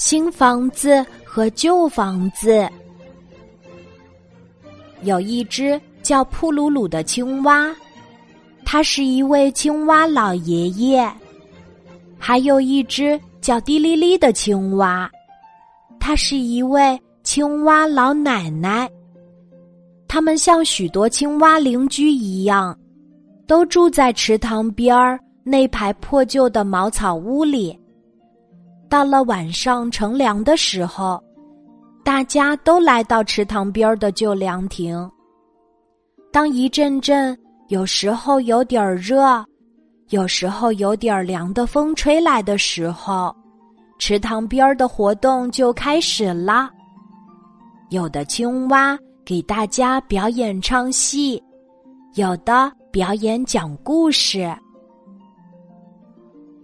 新房子和旧房子，有一只叫扑鲁鲁的青蛙，他是一位青蛙老爷爷；还有一只叫滴哩哩的青蛙，他是一位青蛙老奶奶。他们像许多青蛙邻居一样，都住在池塘边儿那排破旧的茅草屋里。到了晚上乘凉的时候，大家都来到池塘边的旧凉亭。当一阵阵有时候有点热，有时候有点凉的风吹来的时候，池塘边的活动就开始啦。有的青蛙给大家表演唱戏，有的表演讲故事。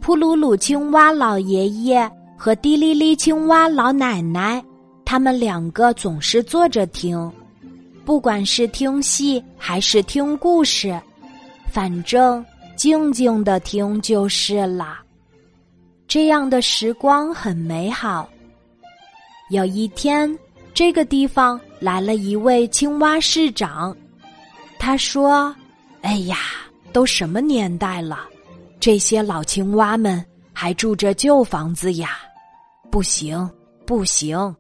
扑噜噜青蛙老爷爷和滴哩哩青蛙老奶奶，他们两个总是坐着听，不管是听戏还是听故事，反正静静的听就是了。这样的时光很美好。有一天，这个地方来了一位青蛙市长，他说：“哎呀，都什么年代了？”这些老青蛙们还住着旧房子呀，不行，不行！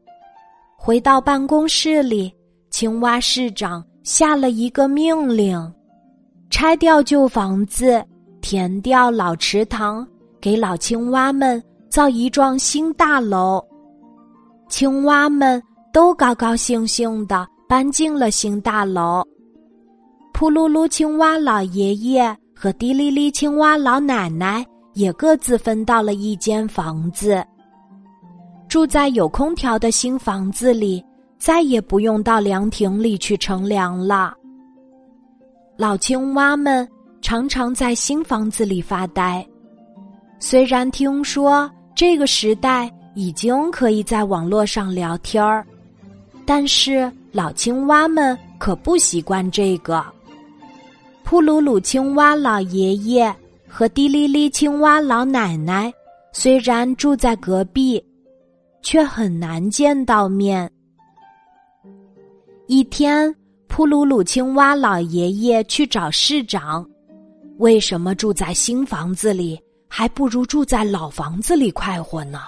回到办公室里，青蛙市长下了一个命令：拆掉旧房子，填掉老池塘，给老青蛙们造一幢新大楼。青蛙们都高高兴兴的搬进了新大楼。扑噜噜青蛙老爷爷。和滴哩哩青蛙老奶奶也各自分到了一间房子，住在有空调的新房子里，再也不用到凉亭里去乘凉了。老青蛙们常常在新房子里发呆，虽然听说这个时代已经可以在网络上聊天儿，但是老青蛙们可不习惯这个。扑鲁鲁青蛙老爷爷和滴哩哩青蛙老奶奶虽然住在隔壁，却很难见到面。一天，普鲁鲁青蛙老爷爷去找市长：“为什么住在新房子里还不如住在老房子里快活呢？”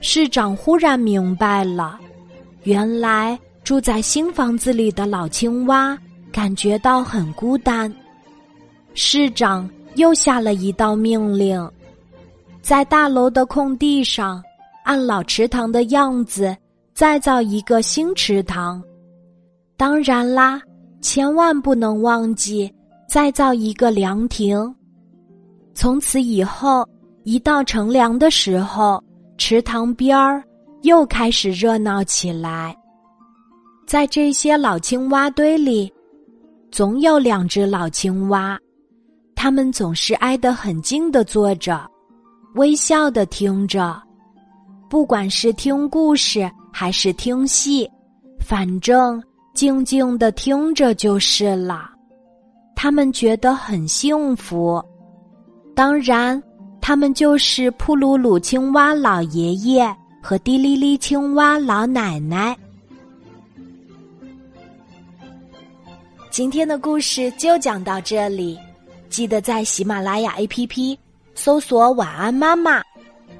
市长忽然明白了，原来住在新房子里的老青蛙。感觉到很孤单，市长又下了一道命令，在大楼的空地上，按老池塘的样子再造一个新池塘。当然啦，千万不能忘记再造一个凉亭。从此以后，一到乘凉的时候，池塘边儿又开始热闹起来。在这些老青蛙堆里。总有两只老青蛙，它们总是挨得很近的坐着，微笑的听着。不管是听故事还是听戏，反正静静的听着就是了。他们觉得很幸福。当然，他们就是扑噜噜青蛙老爷爷和滴哩哩青蛙老奶奶。今天的故事就讲到这里，记得在喜马拉雅 APP 搜索“晚安妈妈”，